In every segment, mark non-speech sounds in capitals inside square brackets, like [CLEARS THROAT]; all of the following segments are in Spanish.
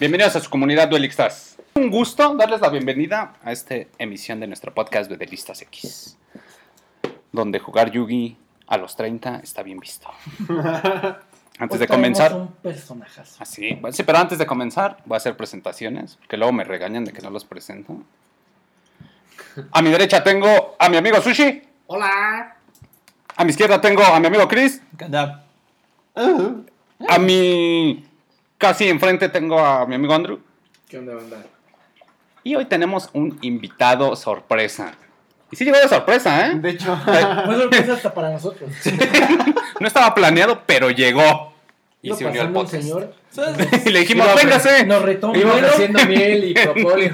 Bienvenidos a su comunidad Duelistas. Un gusto darles la bienvenida a esta emisión de nuestro podcast Duelistas X, donde jugar Yugi a los 30 está bien visto. [LAUGHS] Antes Hoy de comenzar, un personajazo. así, bueno, sí, pero antes de comenzar voy a hacer presentaciones, porque luego me regañan de que no los presento. A mi derecha tengo a mi amigo Sushi, Hola. a mi izquierda tengo a mi amigo Chris, ¿Qué onda? a mi casi enfrente tengo a mi amigo Andrew. ¿Qué onda, banda? Y hoy tenemos un invitado sorpresa. Y sí llegó de sorpresa, ¿eh? De hecho, [LAUGHS] Fue sorpresa hasta para nosotros. No estaba planeado, pero llegó. Y se unió al podcast. señor, [LAUGHS] Y le dijimos, véngase. nos vuelo. ofreciendo miel y [LAUGHS] propóleo.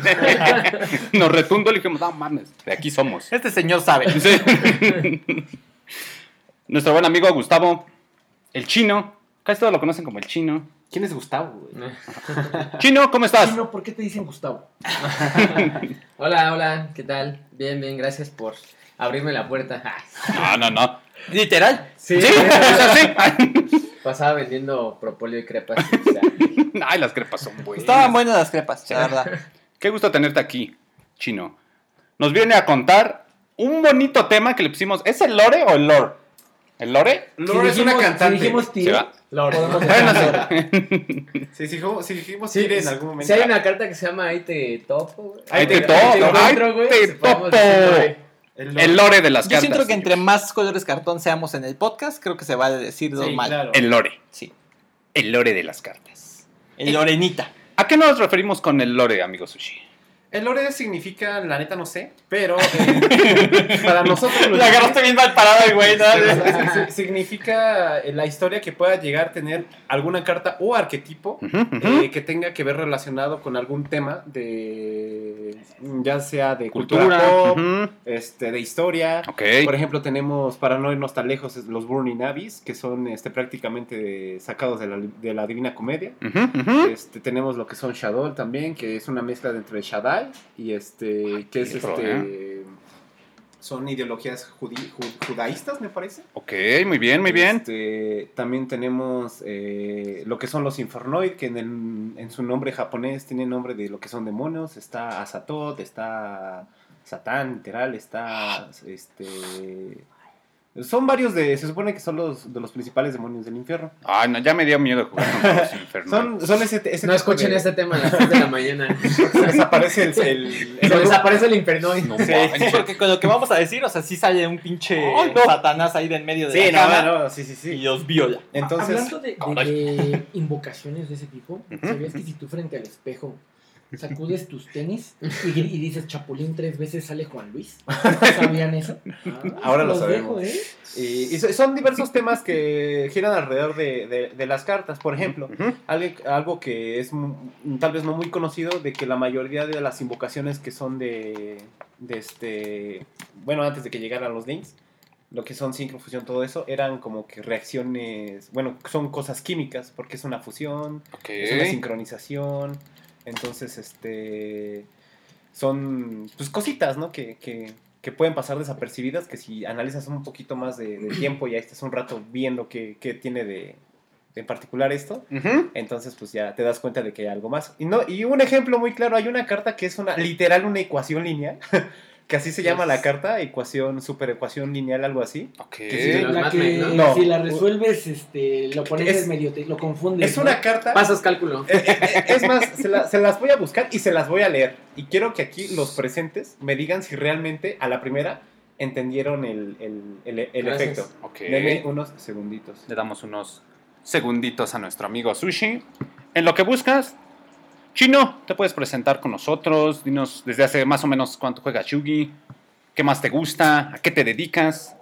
Nos retundo y le dijimos, no mames, de aquí somos. este señor sabe. Sí. Nuestro buen amigo Gustavo, el chino. Casi todos lo conocen como el chino. ¿Quién es Gustavo, güey? [LAUGHS] Chino, ¿cómo estás? Chino, ¿por qué te dicen Gustavo? [LAUGHS] Hola, hola, ¿qué tal? Bien, bien, gracias por abrirme la puerta. [LAUGHS] No, no, no. Literal. Sí, Sí, es así. pasaba vendiendo propóleo y crepas. o sea, Ay, las crepas son buenas. Estaban buenas las crepas, la verdad. Qué gusto tenerte aquí, chino. Nos viene a contar un bonito tema que le pusimos. ¿Es el lore o el lore? ¿El lore? Lore es una cantante. Si dijimos decir sí. [LAUGHS] Si dijimos, si dijimos Sí, tire en sí, algún momento. sí hay una carta que se llama Ahí te topo. Ahí te topo, ahí te si topo. lore. El El lore de las Yo cartas. siento que entre más colores cartón seamos en el podcast, creo que se va a decir Sí, normal. claro. El lore. Sí. El lore de las cartas. El Lorenita. ¿A qué nos referimos con el lore, amigo Sushi? El lore significa, la neta no sé, pero eh, para [LAUGHS] nosotros lo La agarraste bien mal parado güey, [LAUGHS] significa eh, la historia que pueda llegar a tener alguna carta o arquetipo eh, que tenga que ver relacionado con algún tema de ya sea de cultura, Cultura. pop, este, de historia. Por ejemplo, tenemos, para no irnos tan lejos, los Burning Abyss, que son este, prácticamente sacados de la, de la Divina Comedia. Este, tenemos lo que son Shadow también, que es una mezcla de entre Shaddai y este, que es este, son ideologías judaístas, me parece. Ok, muy bien, muy bien. Este, también tenemos eh, lo que son los Infernoid, que en, el- en su nombre japonés tiene nombre de lo que son demonios. Está Azatoth, está Satán, literal, está este... Son varios de... Se supone que son los de los principales demonios del infierno. Ay, no, ya me dio miedo jugar con los [LAUGHS] infernales. Son, son ese, ese No escuchen de- este tema a las 3 de la mañana. [LAUGHS] Se desaparece el... el- el- Se desaparece el infernoid. No Sí, porque con lo que vamos a decir, o sea, sí sale un pinche no. satanás ahí del medio de Sí, la no, cama no, sí, sí, y sí. los viola. Entonces... Hablando de, de- de invocaciones de ese tipo, ¿sabías que si tú frente al espejo sacudes tus tenis y, y dices Chapulín tres veces sale Juan Luis? [LAUGHS] ¿Sabían eso? Ah, Ahora lo sabemos. dejo, ¿eh? Y, y so- son diversos temas que giran alrededor de, de- de las cartas. Por ejemplo, algo, algo que es tal vez no muy conocido, de que la mayoría de las invocaciones que son de, de este, bueno, antes de que llegaran los links, lo que son sincrofusión, todo eso, eran como que reacciones, bueno, son cosas químicas, porque es una fusión, es una sincronización, entonces, este, son, pues, cositas, ¿no? Que, que, que pueden pasar desapercibidas, que si analizas un poquito más de, de tiempo y ahí estás un rato viendo qué, qué tiene de, en particular esto, entonces pues ya te das cuenta de que hay algo más. Y, no, y un ejemplo muy claro, hay una carta que es una literal una ecuación lineal, [LAUGHS] que así se llama la carta, ecuación, superecuación lineal, algo así. Ok. sí, Los La que Men, ¿no? No. si la resuelves, este, lo pones Es- en medio, te- lo confundes. Es ¿no? una carta... Pasas cálculo. Eh, eh, eh, Es más, se, la- se las voy a buscar y se las voy a leer. Y quiero que aquí los presentes me digan si realmente a la primera entendieron el, el, el- efecto. Ok. Denme unos segunditos. Le damos unos segunditos a nuestro amigo Sushi. En lo que buscas, Chino, te puedes presentar con nosotros. Dinos desde hace más o menos cuánto juegas Yugi. ¿Qué más te gusta? ¿A qué te dedicas?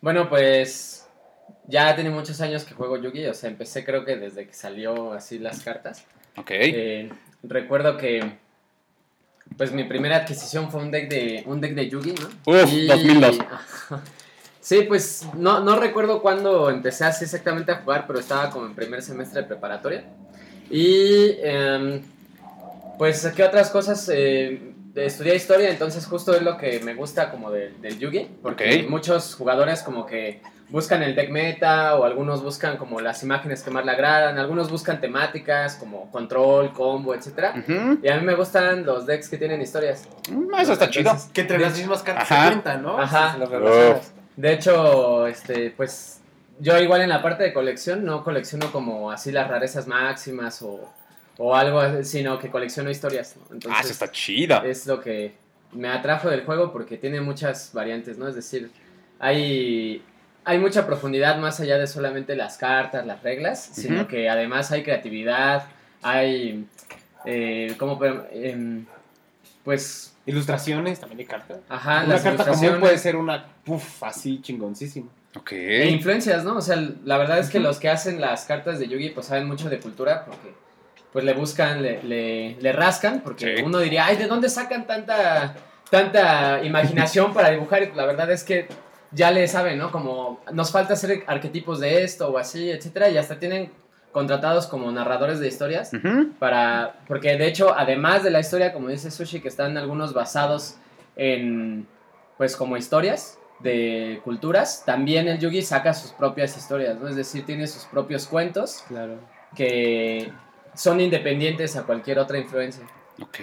Bueno, pues ya tiene muchos años que juego Yugi, o sea, empecé creo que desde que salió así las cartas. Ok. Eh, recuerdo que pues mi primera adquisición fue un deck de un deck de Yugi, ¿no? Uf, 2002. [LAUGHS] Sí, pues no, no recuerdo cuándo empecé así exactamente a jugar, pero estaba como en primer semestre de preparatoria. Y em, pues, ¿qué otras cosas? Eh, estudié historia, entonces justo es lo que me gusta como del, del Yugi, porque muchos jugadores como que buscan el deck meta o algunos buscan como las imágenes que más le agradan, algunos buscan temáticas como control, combo, etcétera. Ujú. Y a mí me gustan los decks que tienen historias. Mm, Eso está chido. Que entre las mismas cartas se cuentan, ¿no? Ajá. Se. De hecho, este, pues yo igual en la parte de colección no colecciono como así las rarezas máximas o, o algo, así, sino que colecciono historias. ¿no? Ah, Entonces, eso está chida. es lo que me atrajo del juego porque tiene muchas variantes, ¿no? Es decir, hay, hay mucha profundidad más allá de solamente las cartas, las reglas, sino que además hay creatividad, hay, eh, ¿cómo podemos- em, pues, Ilustraciones, también hay cartas. ajá, una las carta común puede ser una puff así chingoncísima. Ok. E influencias, ¿no? O sea, la verdad es que los que hacen las cartas de Yugi pues saben mucho de cultura porque pues le buscan, le, le, le rascan, porque Sí. uno diría, ay, ¿de dónde sacan tanta, tanta imaginación para dibujar? Y la verdad es que ya le saben, ¿no? Como nos falta hacer arquetipos de esto o así, etcétera, y hasta tienen contratados como narradores de historias para porque de hecho además de la historia como dice Sushi que están algunos basados en pues como historias de culturas también el Yugi saca sus propias historias no es decir tiene sus propios cuentos Claro. que son independientes a cualquier otra influencia Ok.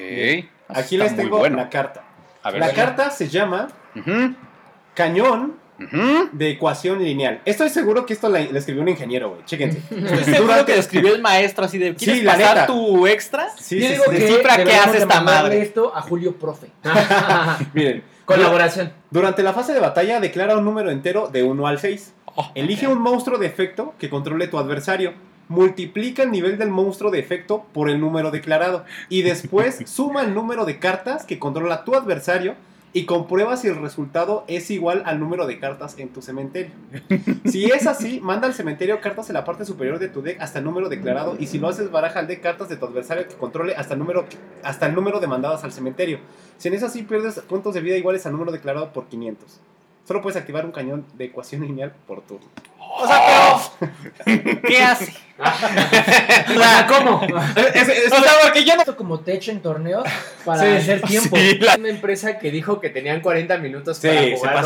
Aquí Está les tengo bueno. la carta. A ver, La venga. carta se llama. Cañón de ecuación lineal. Estoy seguro que esto la, la escribió un ingeniero, güey. Chéquense. [LAUGHS] Estoy seguro que lo escribió el maestro así de, ¿quieres Sí, la pasar neta. tu extra? Sí, Yo sí, digo sí. que Descifra qué deberíamos hace esta madre. esto a Julio Profe. [LAUGHS] [LAUGHS] Miren, colaboración durante la fase de batalla declara un número entero de 1 al 6. Oh, Elige un monstruo de efecto que controle tu adversario. Multiplica el nivel del monstruo de efecto por el número declarado. Y después [LAUGHS] suma el número de cartas que controla tu adversario y comprueba si el resultado es igual al número de cartas en tu cementerio. Si es así, [LAUGHS] manda al cementerio cartas en la parte superior de tu deck hasta el número declarado. Y si lo haces, baraja el deck cartas de tu adversario que controle hasta el número, hasta el número de mandadas al cementerio. Si en es así, pierdes puntos de vida iguales al número declarado por 500. Solo puedes activar un cañón de ecuación lineal por turno. O sea, pero... ¿Qué hace? [LAUGHS] o sea, ¿cómo? Es- es- O sea, porque yo no... Esto como techo en torneos para Sí. hacer tiempo. Sí, la- una empresa que dijo que tenían 40 minutos Sí, para se jugar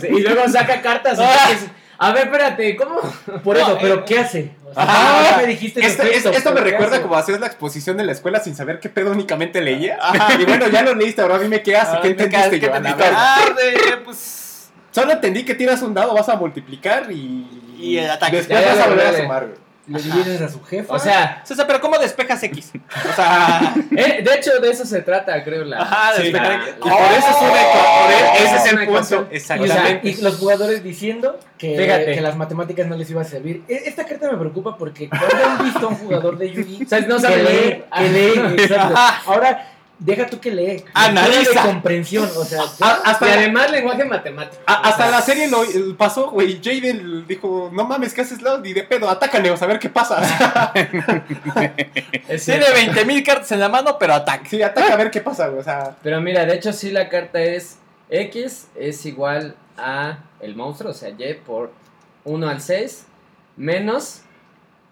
sea, y luego saca cartas y Ah. dices, a ver espérate ¿cómo? Por No, eso, pero eh, ¿qué hace? O sea, Ajá. no me dijiste Esto, me pero ¿qué recuerda hace? como hacías la exposición de la escuela sin saber qué pedo únicamente leía. Y bueno, ya lo leíste, ahora dime qué hace, Ah, qué me entendiste ¿qué entendiste? Ah, de, pues... Solo entendí que tiras un dado, vas a multiplicar y. Y el ataque. Después Ya, ya, vas a volver a sumar, güey. Le divides a su jefa. O sea, O sea, pero ¿cómo despejas X? O sea... [LAUGHS] eh, de hecho de eso se trata, creo la. Ajá, Sí, despejar la- X. Y por eso es una por e- ese es el una punto. ecuación. Y, o sea, Exactamente. y los jugadores diciendo que, Fíjate. que las matemáticas no les iba a servir. E- Esta carta me preocupa porque cuando han visto a un jugador de Yugi [LAUGHS] O sea, no que sabe lee, leer. que lee, [LAUGHS] exacto. Ahora, deja tú que lee. Analiza. De comprensión, o sea, hasta, y además lenguaje matemático. a- hasta O sea, la serie lo eh, pasó, güey. Jaden dijo: No mames, ¿qué haces, Lord? Y de pedo, atácane, a ver qué pasa. [LAUGHS] Tiene cierto. 20.000 cartas en la mano, pero ataque. sí, ataca a ver qué pasa, güey. O sea, Pero mira, de hecho sí la carta es X es igual a el monstruo, o sea, Y por 1 al 6 menos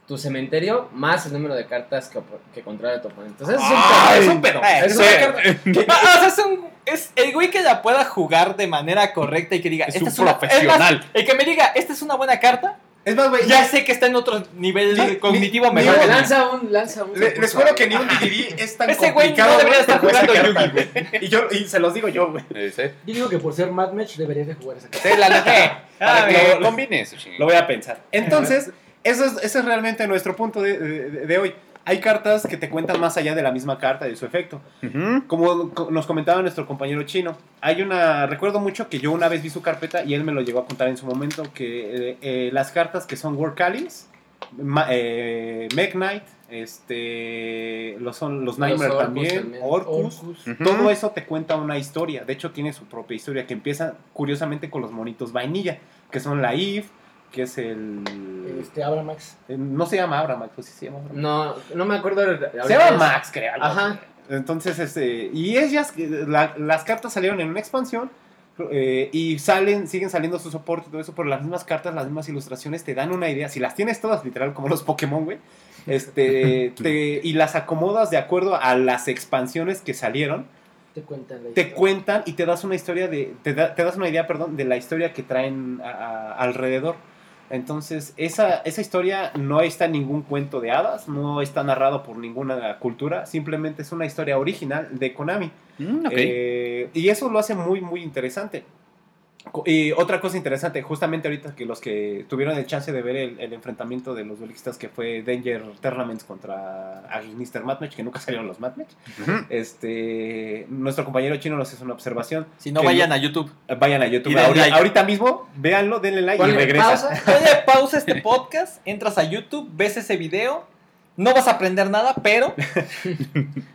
tu cementerio más el número de cartas que, que controla tu oponente. Entonces es un pedo, es un pedo. eh, Es una carta- [LAUGHS] Ah, o sea, es, un- es el güey que la pueda jugar de manera correcta y que diga, Es "Esta un una-". profesional. Es más, el que me diga, esta es una buena carta, es más, güey. ya sé que está en otro nivel Sí, cognitivo ni- mejor. lanza un, lanza un. Le- les juro que ni un DDD es tan Ese güey no complicado. debería estar jugando carta, Yugi. güey. [LAUGHS] Y, yo, y se los digo yo, güey. Yo digo que por ser Mad Match deberías de jugar esa carta. Sí, la neta. [LAUGHS] Para Ah, que bien. lo combines. Lo voy a pensar. Entonces, eso es, ese es realmente nuestro punto de, de- de hoy. Hay cartas que te cuentan más allá de la misma carta y de su efecto. Como co- nos comentaba nuestro compañero chino, hay una. Recuerdo mucho que yo una vez vi su carpeta y él me lo llegó a contar en su momento: que eh, eh, las cartas que son World Callings, Ma- eh, Meg Knight, este, los, son, los Nightmare también, también. Orcus. Todo eso te cuenta una historia. De hecho, tiene su propia historia que empieza curiosamente con los monitos vainilla, que son la Eve, que es el. Este, Abramax. No se llama Abramax, pues sí se llama Abramax. No, no me acuerdo. Se llama Max, creo. algo Ajá. así. Entonces, este. Y ellas, la- las cartas salieron en una expansión. eh, y salen, siguen saliendo su soporte y todo eso, pero las mismas cartas, las mismas ilustraciones te dan una idea. Si las tienes todas, literal, como los Pokémon, güey. Este, [LAUGHS] te- y las acomodas de acuerdo a las expansiones que salieron. Te cuentan la te cuentan y te das una historia de te, da- te das una idea perdón de la historia que traen a- a- alrededor entonces esa, esa historia no está en ningún cuento de hadas no está narrado por ninguna cultura simplemente es una historia original de Konami Mm. Eh, y eso lo hace muy muy interesante y otra cosa interesante, justamente ahorita que los que tuvieron el chance de ver el, el enfrentamiento de los duelistas que fue Danger Tournaments contra Agnister Matchmatch, que nunca salieron los Matchmatch, Ujú. este, nuestro compañero chino nos hizo una observación. Si no, vayan lo- a YouTube. Vayan a YouTube. Ahorita, like. ahorita mismo, véanlo, denle like y regresa. pausa. Pausa este podcast, entras a YouTube, ves ese video. No vas a aprender nada, pero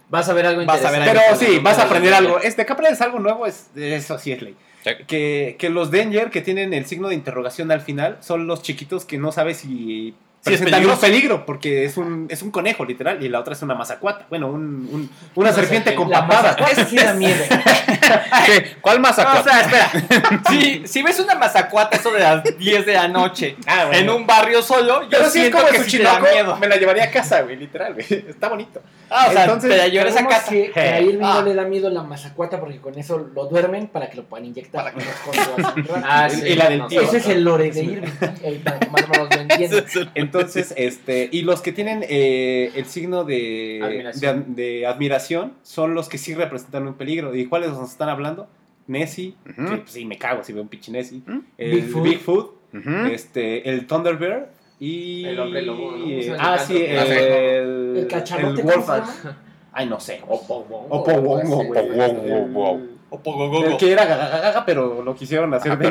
Vas a ver algo Vas a ver interesante. Pero sí, vas a aprender algo. algo. Este, que aprendes algo nuevo, es, eso sí es ley. Que, que los Danger que tienen el signo de interrogación al final son los chiquitos que no sabes si Sí, es peligroso. peligro, porque es un, es un conejo, literal, y la otra es una mazacuata. Bueno, un, un- una Una serpiente con La papada. mazacuata sí da [LAUGHS] miedo. ¿Qué? ¿Cuál No, o sea, espera. [LAUGHS] Si, si ves una mazacuata eso de las 10 de la noche Ah, bueno. en un barrio solo, yo Pero si es siento como que su sí te da miedo. me la llevaría a casa, güey, literal, güey. [LAUGHS] Está bonito. Ah, o sea, Entonces, te la llevarás a casa. que, que a Irving Ah. no le da miedo la mazacuata porque con eso lo duermen para que lo puedan inyectar. Para que- Con su- Ah, sí. y la del no, tío. Ese es el lore de Irving. para que más o menos lo entiendan. Entonces, [LAUGHS] este, y los que tienen eh, el signo de Admiración. de, de admiración son los que sí representan un peligro. ¿Y cuáles nos están hablando? Nessie, Ujú. que pues, sí me cago si veo un pinche Nessie. El Bigfoot. Bigfoot, Ujú. este, el Thunderbird y. El hombre lobo, ¿no? eh, ¿Cómo se ah, sí, el. El el ¿cómo se Wolfgang. llama? Ay, no sé. El-. El que era gagagaga, pero lo quisieron hacer Ah, de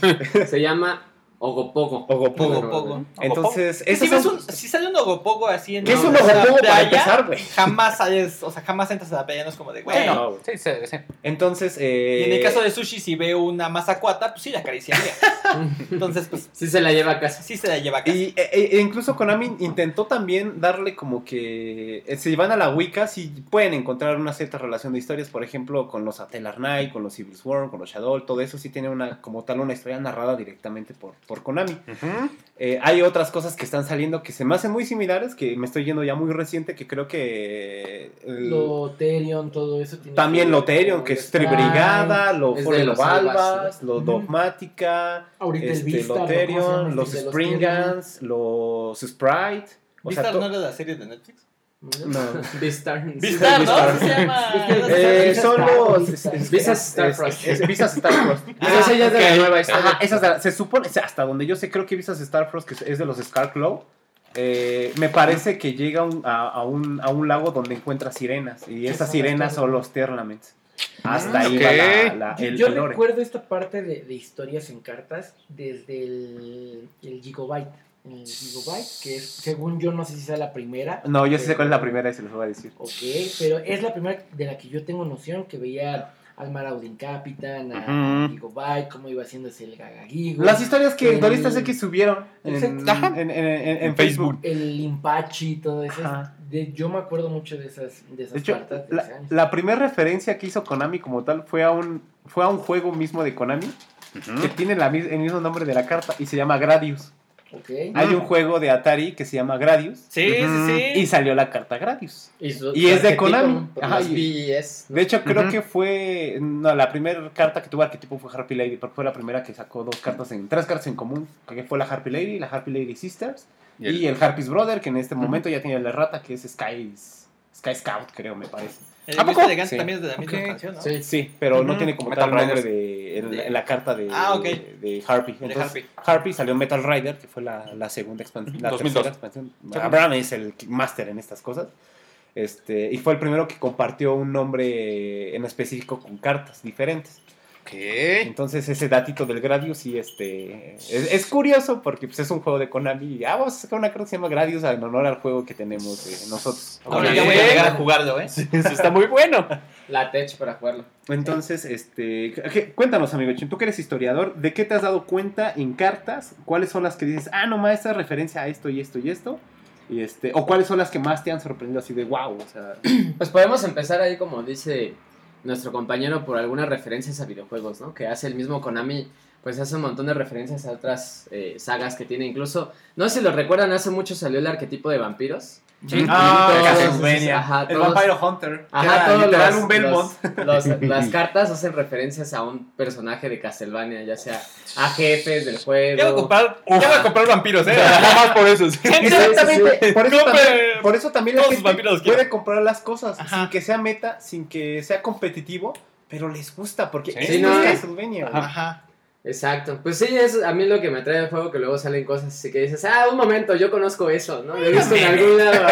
pero- Se llama Ogopogo. Ogopogo. Ogopogo. Entonces, Que si, esos ves un, si sale un ogopogo así en ¿Qué es un ogopogo para empezar, güey? jamás sales, o sea, jamás entras a la playa, no es como de, güey. Bueno, güey. Sí, sí, sí. Entonces, eh, Y en el caso de sushi, si veo una mazacuata, pues sí la acariciaría. [LAUGHS] Entonces, pues Sí se la lleva a casa. sí se la lleva a casa. Y, e- e incluso Konami intentó también darle como que eh, si van a la Wicca sí pueden encontrar una cierta relación de historias, por ejemplo, con los Atelar Knight, con los Civil Swarm, con los Shadow, todo eso sí tiene una como tal una historia narrada directamente por, por Konami. Ujú. Eh, hay otras cosas que están saliendo que se me hacen muy similares, que me estoy yendo ya muy reciente, que creo que... eh, el- Loterion, todo eso tiene también que- Loterion, que es Tribrigada, lo Balbas, Albas, lo. Dogmática, Ahorita este, Vistar, ¿no? ¿Cómo se Loterion, los los Springans, los Sprite. O sea, ¿Vistar to- no era la serie de Netflix? No. Vistar. Vistar, ¿no? Vistar. Se llama... Eh, son Star, los Visas. Starfrost. Visas Starfrost. Esa ya es de la nueva historia. Se supone, hasta donde yo sé, creo que Visas Starfrost, que es de los Scarclaw, eh, me parece que llega un- a, a un, a un lago donde encuentra sirenas. Y esas sirenas son los Terlaments. Hasta Ah, ahí ok. va la, la- Yo, el, yo recuerdo esta parte de, de historias en cartas desde el, el Gigabyte. El Gigabyte, que es, según yo, no sé si sea la primera. No, yo sí sé cuál es la primera y se los voy a decir. Ok, pero es la primera de la que yo tengo noción que veía al Marauding Capitan, a Ujú. Gigabyte, cómo iba haciéndose el Gagagigo. Las historias que El- Doristas X subieron en, en- en- en- en En Facebook. El Impachi, todo eso. Ajá. De, yo me acuerdo mucho de esas, de esas De hecho, cartas de la, ese año. la primera referencia que hizo Konami como tal fue a un, fue a un juego mismo de Konami que tiene la mis- el mismo nombre de la carta y se llama Gradius. Ok. Hay un juego de Atari que se llama Gradius Sí, sí, sí. y salió la carta Gradius. Y es de Konami. Ajá, y- BES. De hecho, creo que fue. No, la primera carta que tuvo arquetipo fue Harpy Lady, porque fue la primera que sacó dos cartas en. Tres cartas en común. Que fue la Harpy Lady, la Harpy Lady Sisters. Y el- Y el Harpy's Brother, que en este momento ya tiene la rata, que es Sky, Sky Scout, creo, me parece. El ¿A poco? Mr. Elegante Sí. también es de la misma canción, ¿no? Sí. Sí, pero no tiene como Metal tal nombre Riders. De, en, De- en la carta de, Ah, ok. de Harpy. De Entonces, Harpy. Harpy salió Metal Rider, que fue la, la segunda expansión. La 2002. tercera expansión. Abraham es el máster en estas cosas. Este, y fue el primero que compartió un nombre en específico con cartas diferentes. Ok. Entonces ese datito del Gradius sí este, es, es curioso porque pues, es un juego de Konami. Y, ah, vamos a sacar una carta que se llama Gradius en honor al juego que tenemos eh, nosotros. Ahora Ok. ya voy a llegar a jugarlo, ¿eh? [LAUGHS] Eso está muy bueno. La Tech para jugarlo. Entonces, este, ¿qué- cuéntanos, amigo Chin, tú que eres historiador, ¿de qué te has dado cuenta en cartas? ¿Cuáles son las que dices, ah, no, esta es referencia a esto y esto y esto? Y este, o cuáles son las que más te han sorprendido así de wow, o sea, [CLEARS THROAT] Pues podemos empezar ahí, como dice nuestro compañero, por algunas referencias a videojuegos, ¿no? Que hace el mismo Konami, pues hace un montón de referencias a otras eh, sagas que tiene. Incluso, no sé si lo recuerdan, hace mucho salió el arquetipo de vampiros. Sí. Ah, ajá, El todos- Vampire Hunter. Ajá, todos literal los, un Belmont. los- los- [LAUGHS] las cartas hacen referencias a un personaje de Castlevania, ya sea a jefes del juego. Ya voy a comprar, ya voy a comprar vampiros, eh. [LAUGHS] Nada más por eso. sí. [LAUGHS] Exactamente. Por eso también, por eso también la gente puede comprar las cosas Ajá. sin que sea meta, sin que sea competitivo, pero les gusta porque Sí. no, es eh. Castlevania. güey. Ajá. Exacto. Pues sí, es a mí lo que me atrae del juego, que luego salen cosas así que dices, ah, un momento, yo conozco eso, ¿no? Lo he visto en algún lado.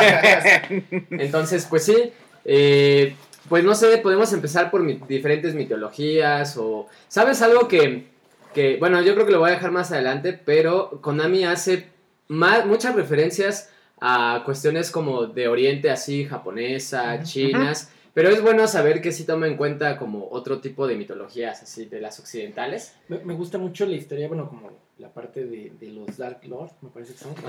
[LAUGHS] Entonces, pues sí, eh, pues no sé, podemos empezar por mi- diferentes mitologías o... ¿Sabes algo que, que, bueno, yo creo que lo voy a dejar más adelante, pero Konami hace ma- muchas referencias a cuestiones como de Oriente, así, japonesa, chinas. Pero es bueno saber que sí toma en cuenta como otro tipo de mitologías, así, de las occidentales. Me, me gusta mucho la historia, bueno, como la parte de, de los Dark Lords, me parece que son. como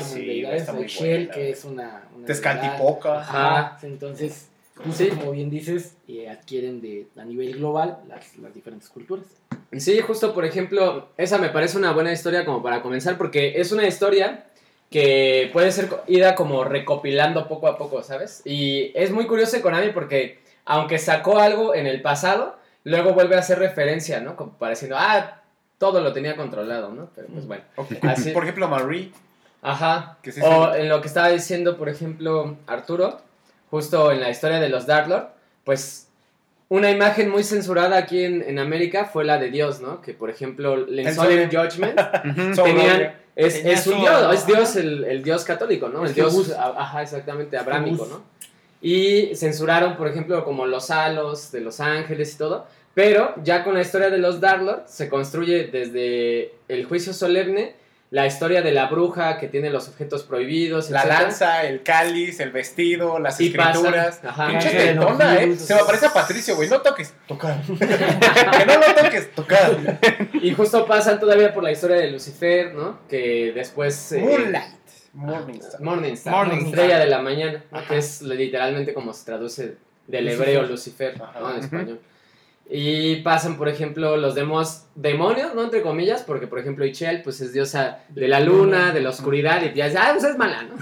sí, deidades, está muy Shell, buena. que es una. una Tezcatlipoca. Ajá. Entonces, Sí. como bien dices, eh, adquieren de, a nivel global las, las diferentes culturas. Sí, justo por ejemplo, esa me parece una buena historia como para comenzar, porque es una historia que puede ser ida como recopilando poco a poco, ¿sabes? Y es muy curioso Konami porque aunque sacó algo en el pasado, luego vuelve a hacer referencia, ¿no? Como pareciendo, ah, todo lo tenía controlado, ¿no? Pero pues bueno. Ok. Así. Por ejemplo, Marie. Ajá. Sí o se- en lo que estaba diciendo, por ejemplo, Arturo, justo en la historia de los Dark Lord, pues una imagen muy censurada aquí en, en América fue la de Dios, ¿no? Que por ejemplo, El Solemn. Judgment [LAUGHS] tenían. Es, es un dios, es Dios el, el Dios católico, ¿no? El Dios, ajá, exactamente, abrámico. ¿no? Y censuraron, por ejemplo, como los halos de los ángeles y todo. Pero ya con la historia de los Dark Lord se construye desde el juicio solemne la historia de la bruja que tiene los objetos prohibidos, La etcétera. lanza, el cáliz, el vestido, las Y pasan, escrituras. ajá. Pinche tetona, eh. Se me parece a Patricio, güey. No toques. Tocar. [LAUGHS] que no lo toques. Tocar. Y justo pasan todavía por la historia de Lucifer, ¿no? Que después... eh, Moonlight. Morningstar. Morningstar. Morningstar. Estrella de la mañana, que es literalmente como se traduce del Lucifer. hebreo Lucifer. ¿no? En español. Y pasan, por ejemplo, los demos, demonios, ¿no? Entre comillas, porque, por ejemplo, Ichel, pues es diosa de la luna, de la oscuridad, y ya dices, ah, pues es mala, ¿no?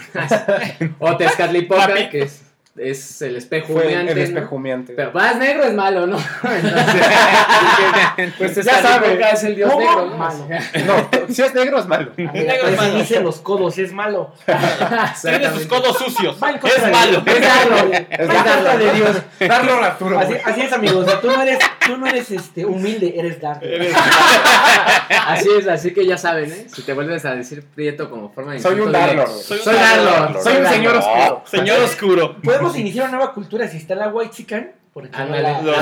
[LAUGHS] o Tezcatlipoca, que es, es el espejo Fue humeante, el espejo humeante. Pero más negro es malo, ¿no? [LAUGHS] Entonces, [LAUGHS] pues Ya sabe. Es el dios ¿Cómo? negro, ¿no? Malo. No, si es negro es malo. Negro es malo. dicen los codos, es malo. [LAUGHS] Tiene sus codos sucios. Es malo. Es malo. Es contra de Dios. Darlo a Arturo. Así, es, amigos. O sea, tú no eres, tú no eres este, humilde, eres dark. Así es, así que ya saben, ¿eh? Si te vuelves a decir prieto como forma de Soy un güey. Soy un Soy Darlord. Soy un señor oscuro. Señor oscuro. Podemos iniciar una nueva cultura si está la White Chicken. Porque no Ándale. la- Los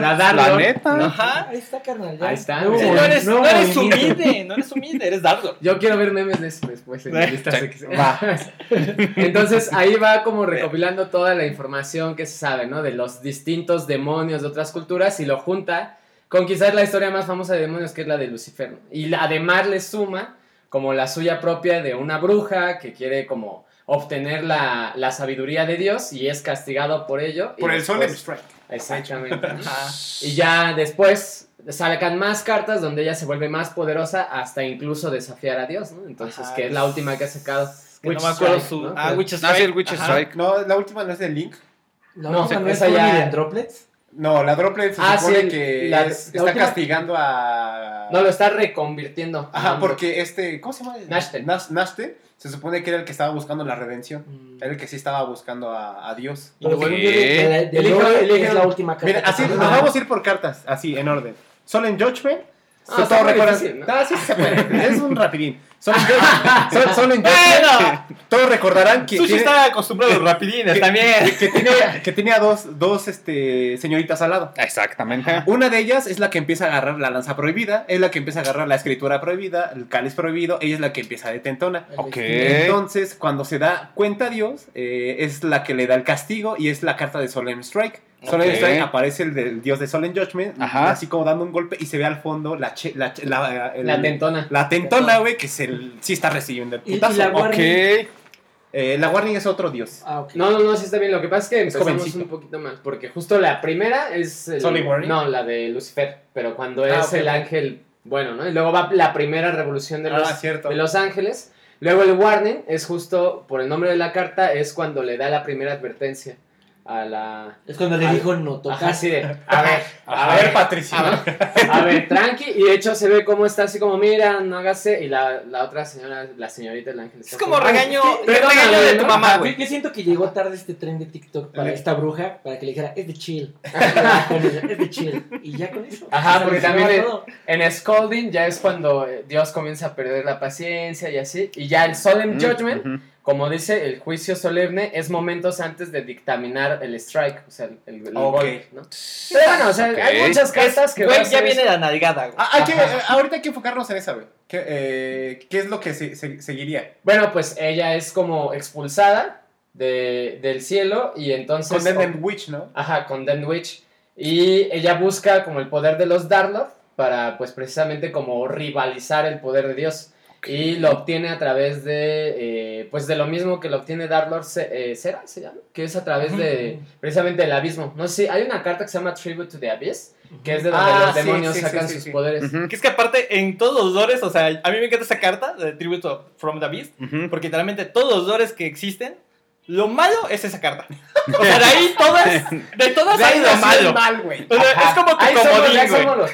la- Dark Dark neta. ¿no? Ajá. Ahí está, carnal. ya. Ahí está. No eres, no eres humilde, no eres humilde, eres Dardo. Yo quiero ver memes de eso después en [LAUGHS] Va. Entonces ahí va como recopilando toda la información que se sabe, ¿no? De los distintos demonios de otras culturas y lo junta con quizás la historia más famosa de demonios que es la de Lucifer. ¿no? Y además le suma como la suya propia de una bruja que quiere como obtener la, la sabiduría de Dios y es castigado por ello. y Por el sol después- strike. Exactamente. [LAUGHS] Ajá. Y ya después sacan más cartas donde ella se vuelve más poderosa hasta incluso desafiar a Dios, ¿no? Entonces, Ajá, que es la última que ha sacado. Que Witch no me acuerdo Strike, su. ¿no? Ah, Witch Strike. el Witch. No, la última no es de Link. La No, última no esa es ya- de Droplets. No, la Droplet se Ah, supone sí, que la- es- la está última- castigando a. No, lo está reconvirtiendo. Ajá, porque este. ¿Cómo se llama? Nashte. Nas- Nashte, Se supone que era el que estaba buscando la redención. Mm. Era el que sí estaba buscando a, a Dios. Yo, de, de, la- es última carta. Mira, así nos vamos a ir por cartas, así, en orden. Solemn Judgment. Ah, difícil, ¿no? Ah, sí se puede. [LAUGHS] Es un rapidín. Solemn Judgment. Sol- Solemn Judgment. Bueno, Todos recordarán que Sushi tiene, está acostumbrado a los rapidines también. que tiene, que tenía dos, dos este, señoritas al lado. Exactamente. Una de ellas es la que empieza a agarrar la lanza prohibida, es la que empieza a agarrar la escritura prohibida, el cáliz prohibido, ella es la que empieza de tentona. El Ok. vestido. Entonces, cuando se da cuenta Dios, eh, es la que le da el castigo y es la carta de Solemn Strike. Aparece el del dios de Solemn Judgment, Ajá. así como dando un golpe y se ve al fondo la, che- la, che- la, el- La tentona. la tentona, güey, que se, sí está recibiendo el Y- y putazo. la. Eh, la Warning es otro dios. Ah. No, no, no, sí está bien. Lo que pasa es que Es empezamos jovencito. un poquito mal. Porque justo la primera es. El, ¿Solid Warning? No, la de Lucifer. Pero cuando Ah, es el ángel. Bueno, ¿no? Y luego va la primera revolución de los, ah, cierto. de los ángeles. Luego el warning es justo por el nombre de la carta, es cuando le da la primera advertencia a la... Es cuando le dijo no tocar. Ajá, así de, a ver, [LAUGHS] A ver, Patricia. a ver, a ver, tranqui, y de hecho se ve cómo está así como, mira, no hágase, y la, la otra señora, la señorita del ángel Es como "Ay, regaño, ¿qué? regaño de tu ¿no? mamá, güey. yo, siento que llegó tarde este tren de TikTok para Eh. esta bruja, para que le dijera, es de chill. [LAUGHS] es de chill. Y ya con eso. Ajá, porque también todo. En Scolding ya es cuando eh, Dios comienza a perder la paciencia y así. Y ya el Solemn Judgment. Como dice el juicio solemne, es momentos antes de dictaminar el strike, o sea, el, el ¿no? Pero bueno, o sea, hay muchas cartas que... Güey, ya viene la nalgada, güey. Ah, hay que, eh, ahorita hay que enfocarnos en esa, güey. ¿Qué, eh, ¿Qué es lo que se- se- seguiría? Bueno, pues ella es como expulsada de, del cielo y entonces... Condemned Witch, ¿no? Ajá, Condemned Witch. Y ella busca como el poder de los Darlord para, pues precisamente como rivalizar el poder de Dios. Y lo obtiene a través de, eh, pues de lo mismo que lo obtiene Darlord Ce- eh, Cera, se llama, que es a través de, precisamente del abismo. No sé, hay una carta que se llama Tribute to the Abyss, que es de donde Ah, los demonios sí, sí, sacan sí, sus sí. poderes. Ujú. Que es que aparte, en todos los lores, o sea, a mí me encanta esa carta de Tributo from the Ujú. porque literalmente todos los lores que existen, lo malo es esa carta. O sea, de ahí [LAUGHS] todas, de todas hay lo malo. mal. O sea, es como tu Ahí comodín, ahí güey. somos los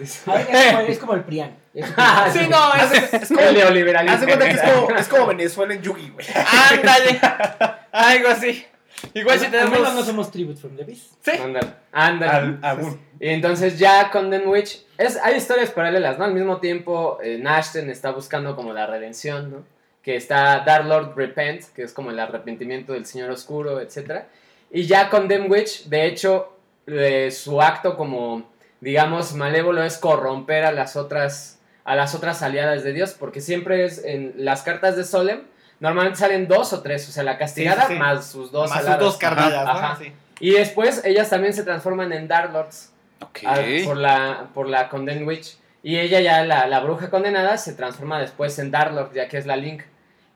es como, es como el Prian. [LAUGHS] Sí, no, [LAUGHS] es, Es como, El neoliberalismo. haz cuenta que es como, es como Venezuela en Yugi, güey. ándale. Algo así. Igual si Al menos tenemos... no somos Tribute from the Beast. Sí. Ándale, ándale. Al-. Y entonces ya con Den Witch, es, hay historias paralelas, ¿no? Al mismo tiempo, eh, Nashten está buscando como la redención, ¿no? Que está Dark Lord Repent, que es como el arrepentimiento del Señor Oscuro, etc. Y ya con Den Witch, de hecho, eh, su acto como, digamos, malévolo es corromper a las otras a las otras aliadas de Dios, porque siempre es en las cartas de Solem, normalmente salen dos o tres, o sea, la castigada Sí, sí, sí. más sus dos Más sus dos carnadas, ¿no? Ajá. Sí. Y después ellas también se transforman en Dark Lords Ok. a- por la por la Condemned Witch y ella ya la, la bruja condenada se transforma después en Darlord ya que es la Link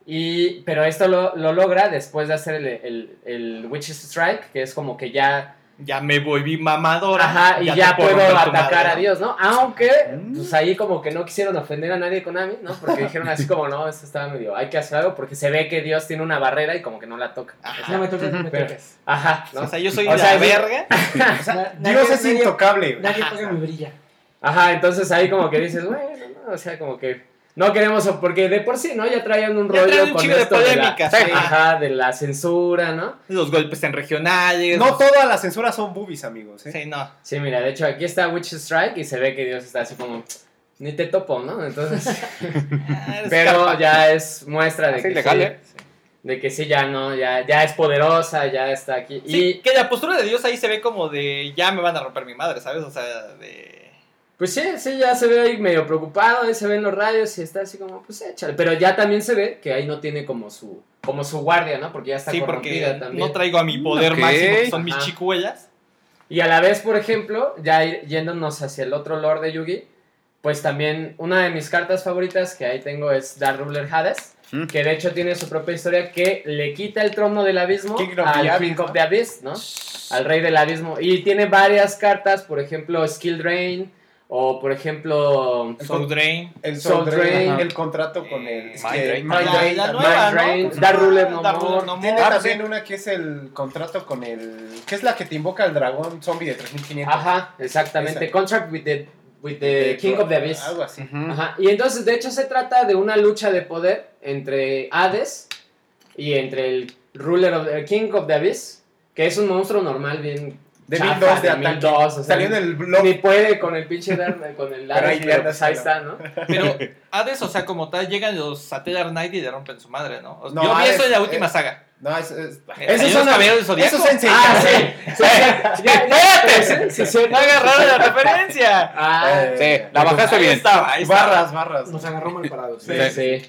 y pero esto lo, lo logra después de hacer el, el, el Witch's Strike que es como que ya Ya me volví mamadora. ajá y ya, puedo atacar a. Dios no aunque Mm. pues ahí como que no quisieron ofender a nadie con Ami no porque dijeron así como no esto estaba medio hay que hacer algo porque se ve que Dios tiene una barrera y como que no la toca No me tocas, no me tocas. ajá ¿no? O sea, yo soy O la sea, verga. [LAUGHS] [LAUGHS] Dios es nadie- intocable. Nadie toca mi brilla. Ajá, entonces ahí como que dices, bueno, ¿no? o sea, como que no queremos, porque de por sí, ¿no? Ya traían un Ya rollo traen un con de esto de la, polémica, sí. ajá, de la censura, ¿no? Los golpes en regionales. No todas las censuras son boobies, amigos. ¿eh? Sí, no. Sí, mira, de hecho aquí está Witch Strike y se ve que Dios está así como, ni te topo, ¿no? Entonces, [LAUGHS] Ah, pero ya es muestra de Así que legal, sí, ¿eh? de que sí, ya no, ya, ya es poderosa, ya está aquí. Sí, que la postura de Dios ahí se ve como de ya me van a romper mi madre, ¿sabes? O sea, de. Pues sí, sí, ya se ve ahí medio preocupado, ahí se ven los rayos y está así como, pues échale. Pero ya también se ve que ahí no tiene como su, como su guardia, ¿no? Porque ya está Sí, corrompida porque también. no traigo a mi poder Ok. máximo, que son mis Ajá. chicuellas. Y a la vez, por ejemplo, ya yéndonos hacia el otro lore de Yugi, pues también una de mis cartas favoritas que ahí tengo es Dark Ruler Hades, Mm. que de hecho tiene su propia historia que le quita el trono del abismo King of al King of the Abyss, ¿no? Al rey del abismo. Y tiene varias cartas, por ejemplo, Skill Drain, o por ejemplo... El Soul Drain. El Soul Soul Drain, el contrato con el... Eh, Mind Drain. Mind Drain la también. nueva, Mind ¿no? Ruler no Dark more. Ruler no Tiene more. también una que es el contrato con el... que es la que te invoca el dragón zombie de 3500. Ajá, exactamente. Esa. Contract with the, with the King of the Abyss. Algo así. Ajá, y entonces de hecho se trata de una lucha de poder entre Hades y entre el Ruler of the King of the Abyss, que es un monstruo normal bien De chafa, 1002 de ataque. 1002, o sea, Salió en el blog. ni puede con el pinche Dark- con el Pero ahí pero anda, pues ahí está, ¿no? Pero Hades, o sea, como tal, llegan los Satellar Knight y le rompen su madre, ¿no? O sea, No, yo vi Hades, eso en la eh, última saga. No, es... es... Esos son caballeros del Zodíaco. Eso es. Ah, sí. sí, sí, ya, [LAUGHS] sí, No agarraron la referencia. Ah, Eh, Sí, la bajaste Ahí bien. estaba, ahí estaba. Barras, barras. Nos agarró mal parados. sí, sí.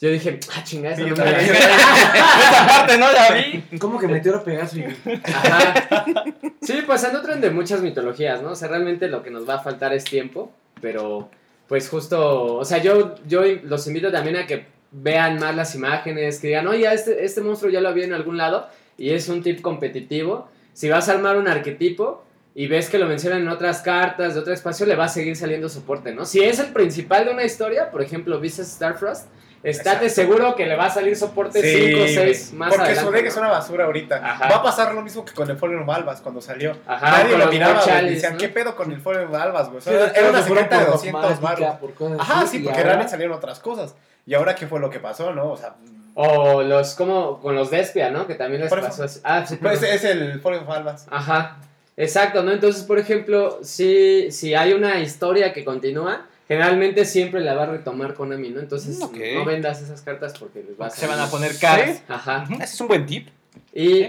Yo dije, ah, chingada, Sí, yo no me la-. [LAUGHS] Esa parte no la vi. ¿Cómo que Meteoro Pegaso? y- Ajá. Sí, pues se nutren de muchas mitologías, ¿no? O sea, realmente lo que nos va a faltar es tiempo, pero pues justo, o sea, yo, yo los invito también a que vean más las imágenes, que digan, oye, este, este monstruo ya lo vi en algún lado y es un tip competitivo. Si vas a armar un arquetipo y ves que lo mencionan en otras cartas de otro espacio, le va a seguir saliendo soporte, ¿no? Si es el principal de una historia, por ejemplo, Visas Starfrost, estate Exacto. seguro que le va a salir soporte 5 o 6 más porque adelante. su deck ¿no? es una basura ahorita. Ajá. Va a pasar lo mismo que con el Fallen Malvas cuando salió. Ajá, Nadie lo miraba, güey. Decían, ¿no? ¿qué pedo con el Fallen Malvas, güey? O Sí, sea, de era una secreta de por 200 dogmática, baros. Ajá, sí, porque ahora- realmente salieron otras cosas. ¿Y ahora qué fue lo que pasó, no? O sea, O los, como, con los Despia, ¿no? Que también les pasó. Ah, sí, pues es el Fallen Malvas. Ajá, exacto, ¿no? Entonces, por ejemplo, si, si hay una historia que continúa, generalmente siempre la va a retomar Konami, ¿no? Entonces, Mm, no vendas esas cartas porque les va a Se van a poner caras. Ajá. Ese es un buen tip. Y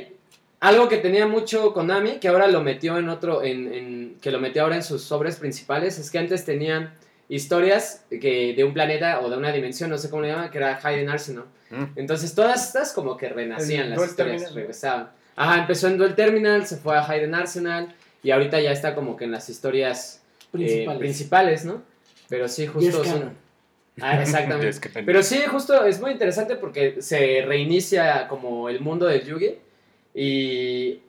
algo que tenía mucho Konami, que ahora lo metió en otro, en, en- que lo metió ahora en sus sobres principales, es que antes tenían historias que de un planeta o de una dimensión, no sé cómo le llaman, que era Hayden Arsenal. Mm. Entonces todas estas como que renacían, El las historias regresaban. Ajá, empezó en Duel Terminal, se fue a Hayden Arsenal y ahorita ya está como que en las historias eh, Principales. principales, ¿no? Pero sí, es justo son... canon. Ah, exactamente. [LAUGHS] Es Pero sí, justo es muy interesante porque se reinicia como el mundo del Yugi y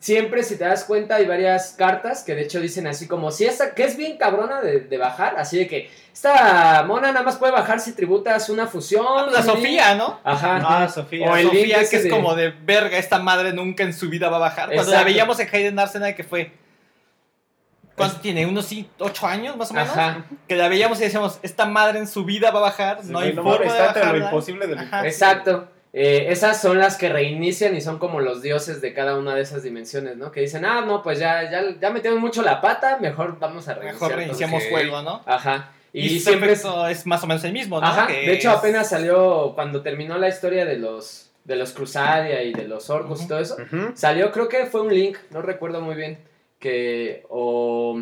siempre si te das cuenta hay varias cartas que de hecho dicen así como si esta que es bien cabrona de, de bajar, así de que esta mona nada más puede bajar si tributas una fusión. Ah, La. Sofía, ¿no? Ajá. Ah, Sofía. O el Sofía, que es de- como de verga, esta madre nunca en su vida va a bajar. Cuando la Exacto. veíamos en Hayden Arsenal, que fue. ¿Cuánto tiene? ¿Unos sí, ocho años más o menos? Ajá. Que la veíamos y decíamos, esta madre en su vida va a bajar. Sí, no hay no forma de está lo bajarla. imposible de lo imposible. Exacto. Eh, esas son las que reinician y son como los dioses de cada una de esas dimensiones, ¿no? Que dicen, ah, no, pues ya, ya, ya metieron mucho la pata, mejor vamos a reiniciar. Mejor todo". reiniciamos juego, ¿no? Ajá. Y, Y, siempre siempre es más o menos el mismo, ¿no? Ajá, Que de hecho es- apenas salió cuando terminó la historia de los de los Crusadia y de los Orcus y todo eso. Salió, creo que fue un link, no recuerdo muy bien, que o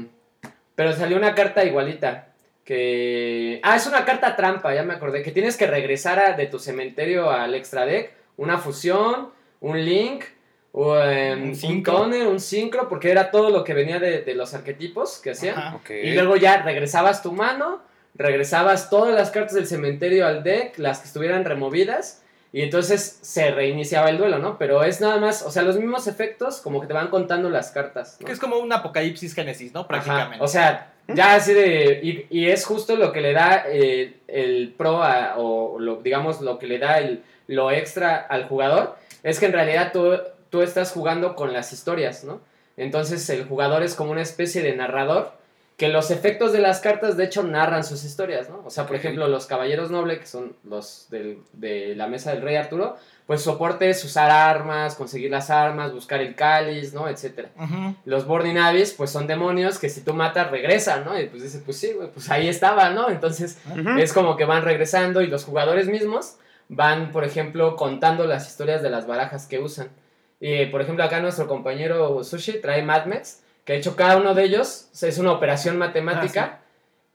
pero salió una carta igualita que ah, es una carta trampa, ya me acordé, que tienes que regresar a- de tu cementerio al extra deck una fusión, un link o, em, Un un sincro. toner, un sincro, porque era todo lo que venía de, de los arquetipos que hacían. Ajá. Y luego ya regresabas tu mano, regresabas todas las cartas del cementerio al deck, las que estuvieran removidas, y entonces se reiniciaba el duelo, ¿no? Pero es nada más, o sea, los mismos efectos como que te van contando las cartas, ¿no? Que es como un apocalipsis génesis, ¿no? Ajá, Prácticamente. O sea, ya así de... Y, y es justo lo que le da eh, el pro, a- o lo, digamos, lo que le da el, lo extra al jugador, es que en realidad tú, tú estás jugando con las historias, ¿no? Entonces el jugador es como una especie de narrador que los efectos de las cartas de hecho narran sus historias, ¿no? O sea, por ejemplo, los caballeros nobles, que son los del- de la mesa del rey Arturo, pues soporte es usar armas, conseguir las armas, buscar el cáliz, ¿no? Etcétera. Los Burning Abyss, pues son demonios que si tú matas regresan, ¿no? Y pues dice, pues sí, güey, pues ahí estaba, ¿no? Entonces es como que van regresando y los jugadores mismos van, por ejemplo, contando las historias de las barajas que usan. Y, por ejemplo, acá nuestro compañero Sushi trae Mad Max, que de hecho cada uno de ellos es una operación matemática.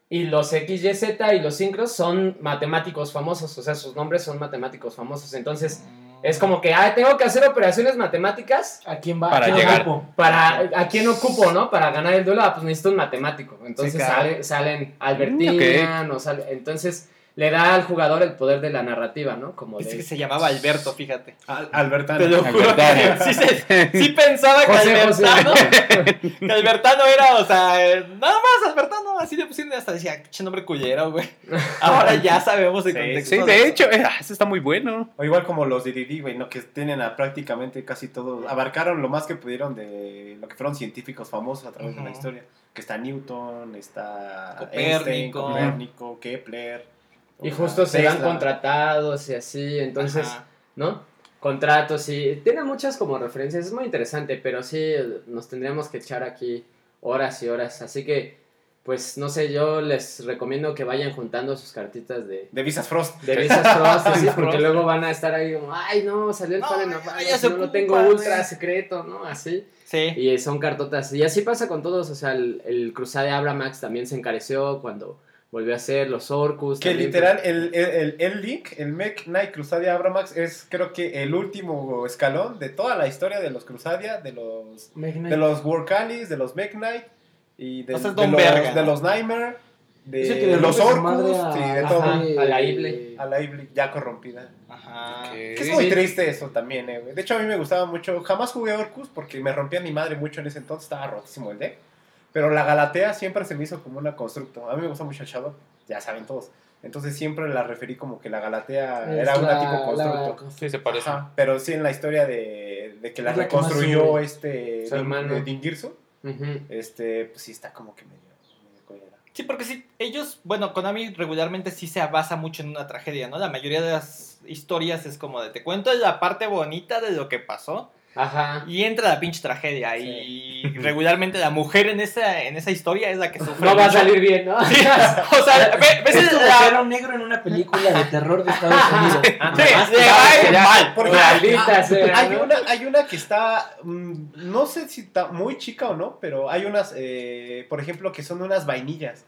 Y los XYZ y los sincros son matemáticos famosos, o sea, sus nombres son matemáticos famosos. Entonces, es como que, ah, tengo que hacer operaciones matemáticas ¿A quién va? Para ¿A quién llegar. ocupo? para a quién ocupo, ¿no? Para ganar el duelo, ah, pues necesito un matemático. Entonces Sí, claro. sale- salen Albertina, o sale, entonces le da al jugador el poder de la narrativa, ¿no? Como Dice de que se llamaba Alberto, fíjate. Al- Albertano. Te lo juro Albertano. sí, se- sí pensaba que José, José. Albertano, [LAUGHS] que Albertano era, o sea, nada más Albertano, así le pusieron hasta decía, che nombre culero, güey. Ahora ya sabemos el Sí, contexto. Sí, de hecho, eh, eso está muy bueno. O igual como los de Didi, güey, ¿no? Que tienen a prácticamente casi todo. Abarcaron lo más que pudieron de lo que fueron científicos famosos a través de la historia. Que está Newton, está Copérnico. Einstein, Copérnico, Kepler. Y justo se dan contratados y así, entonces, Ajá. ¿no? Contratos y tiene muchas como referencias, es muy interesante, pero sí nos tendríamos que echar aquí horas y horas, así que pues no sé, yo les recomiendo que vayan juntando sus cartitas de De Visas Frost. de Visas Frost, [LAUGHS] así, porque luego van a estar ahí como, ay no, salió el No, Fallen ya- of ya Atlas, se no lo ocupa, tengo ultra secreto, ¿no? Así. Sí. Y son cartotas. Y así pasa con todos, o sea, el, el Crusade Abramax también se encareció cuando volvió a ser los Orcus. Que también, literal, el, el, el, el Link, el Mech Knight Crusadia Abramax, es creo que el último escalón de toda la historia de los Crusadia, de los de los Warcalis, de los Mech Knight y de, O sea, es de Don los, Verga, de los Nightmare, de los Orcus, a- sí, de ajá, todo. a la Ible. A la Iblis ya corrompida. Ajá. Que es muy triste eso también, eh, güey. De hecho, a mí me gustaba mucho. Jamás jugué Orcus porque me rompía mi madre mucho en ese entonces. Estaba rotísimo el deck. Pero la Galatea siempre se me hizo como una constructo. A mí me gusta mucho el Shadow. Ya saben todos. Entonces siempre la referí como que la Galatea Es era una tipo constructo. constru- Sí, se parece. Ajá, Pero sí en la historia de, de que la Es la que más reconstruyó sube. este Su hermano. de Dingirsu, Ujú. este, pues sí está como que medio, medio. Sí, porque sí, ellos, bueno, Konami regularmente sí se basa mucho en una tragedia, ¿no? La mayoría de las historias es como de te cuento la parte bonita de lo que pasó Ajá. y entra la pinche tragedia y regularmente la mujer en esa en esa historia es la que sufre. No va a salir bien, ¿no? Sí, o sea, [LAUGHS] ve- ves Es como la- un negro en una película de terror de Estados [LAUGHS] Unidos. Sí, que ya- mal. Porque Maldita sea, hay, ¿no? una, hay una que está, mm, no sé si está muy chica o no, pero hay unas, eh, por ejemplo, que son unas vainillas,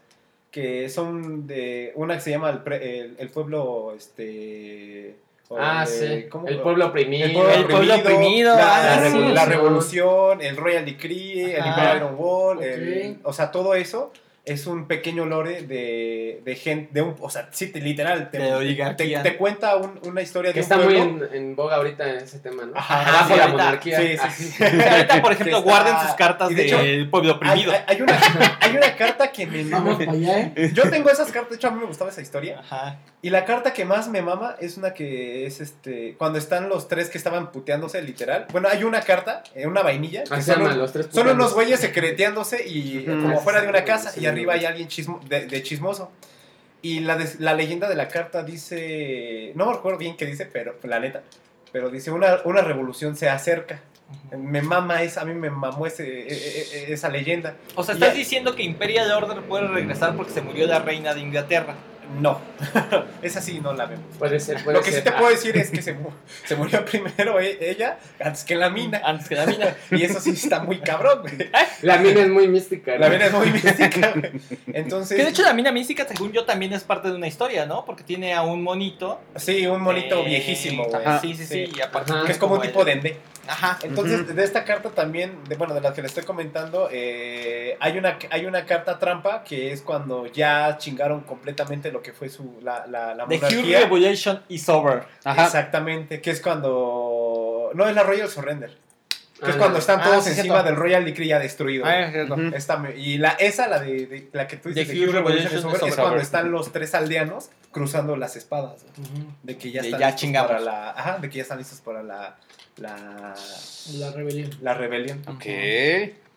que son de, una que se llama el, pre- el, el pueblo, este... Ah, sí. ¿cómo? El pueblo oprimido. El pueblo, El pueblo oprimido, la, ah, la la revolución, el Royal Decree, el. Imperial Iron Wall, el- o sea, todo eso es un pequeño lore de, de gente, de un, o sea, sí, te- literal, te, De te, te cuenta un- una historia Que de un está muy en, en boga ahorita ese tema, ¿no? Ajá, Abajo sí, la ahorita. monarquía. Sí, sí, Ah, sí. [LAUGHS] ahorita, por ejemplo, está- guarden sus cartas y de del pueblo oprimido. hay- hay una, [LAUGHS] hay una carta que me Vamos para allá, ¿eh? Yo tengo esas cartas, de hecho a mí me gustaba esa historia. Ajá. Y la carta que más me mama es una que es este. Cuando están los tres que estaban puteándose, literal. Bueno, hay una carta, eh, una vainilla. Que se son, los tres son unos güeyes secreteándose y como fuera de una casa. Y arriba hay alguien chismo, de, de chismoso. Y la, des- la leyenda de la carta dice. No me recuerdo bien qué dice, pero la neta. Pero dice: una, una revolución se acerca. Me mama esa, a mí me mamó ese, e- e- e- esa leyenda. O sea, Y estás ya- diciendo que Imperial Order puede regresar porque se murió la reina de Inglaterra. No, [LAUGHS] esa sí no la vemos. Puede ser, puede Lo que ser. sí te Ah, puedo decir es que se, mu- se murió primero e- ella antes que la mina. [LAUGHS] Antes que la mina. [LAUGHS] Y eso sí está muy cabrón, güey. La mina es muy mística. ¿no? La mina es muy mística, güey. Entonces, Que de hecho la mina mística, según yo, también es parte de una historia, ¿no? Porque tiene a un monito. sí, un monito eh, viejísimo, güey. ajá, Sí, sí, sí. y aparte Ajá. Que es como un el- tipo de ende. Ajá. Entonces, de esta carta también, de, bueno, de la que le estoy comentando, eh, hay, una, hay una carta trampa que es cuando ya chingaron completamente lo que fue su, la, la, la The Huge monarquía. Revolution is over. Ajá. Exactamente, que es cuando... No, es la Royal Surrender. Que es Ah, cuando están ah, todos sí, encima cierto. del Royal Decree ya destruido. Ah, es cierto. Ujú. Esta me- y la, esa, la de, de- la que tú dices, The Huge Revolution Revolution is Over, is es cuando están los tres aldeanos cruzando las espadas. De que ya De están ya listos chingamos. para la. Ajá, de que ya están listos para la. La, La rebelión. la rebelión. Ok.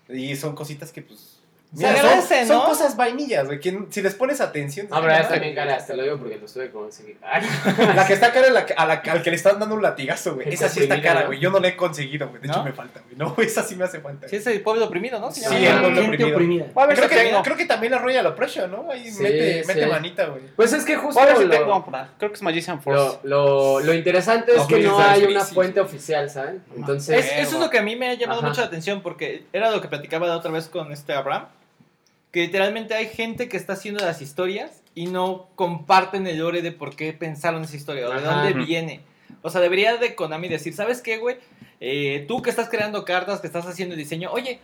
Y son cositas que, pues. Se son- agradece, son, ¿no? cosas vainillas, güey. Que si les pones atención. Ah, pero ah, está bien caras, te lo digo porque lo estuve consiguiendo. Ay, [LAUGHS] La que está cara es la que- a la, al que le están dando un latigazo, güey. Esa sí está cara, güey. Yo no la he conseguido, güey. De hecho, ¿No? me falta, güey. No, [LAUGHS] esa sí me hace falta. Sí, es el pueblo oprimido, ¿no? Se Sí, llama. el pueblo oprimido. a ver Creo que, tengo. creo que también la Royal Oppression, ¿no? Ahí Sí, mete, mete sí. manita, güey. Pues es que justo lo, tengo. Creo que es Magician Force. lo, lo, lo interesante es que no hay sí, una sí. fuente oficial, ¿saben? Entonces, Es- eso es lo que a mí me ha llamado mucho la atención porque era lo que platicaba la otra vez con este Abraham. Que literalmente hay gente que está haciendo las historias y no comparten el lore de por qué pensaron esa historia o de Ajá. dónde viene. O sea, debería de Konami decir, ¿sabes qué, güey? Eh, tú que estás creando cartas, que estás haciendo el diseño, oye,